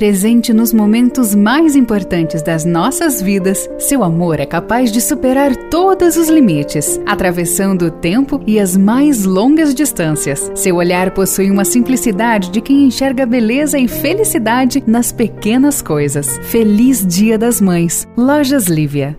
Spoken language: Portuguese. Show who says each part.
Speaker 1: Presente nos momentos mais importantes das nossas vidas, seu amor é capaz de superar todos os limites, atravessando o tempo e as mais longas distâncias. Seu olhar possui uma simplicidade de quem enxerga beleza e felicidade nas pequenas coisas. Feliz Dia das Mães. Lojas Lívia.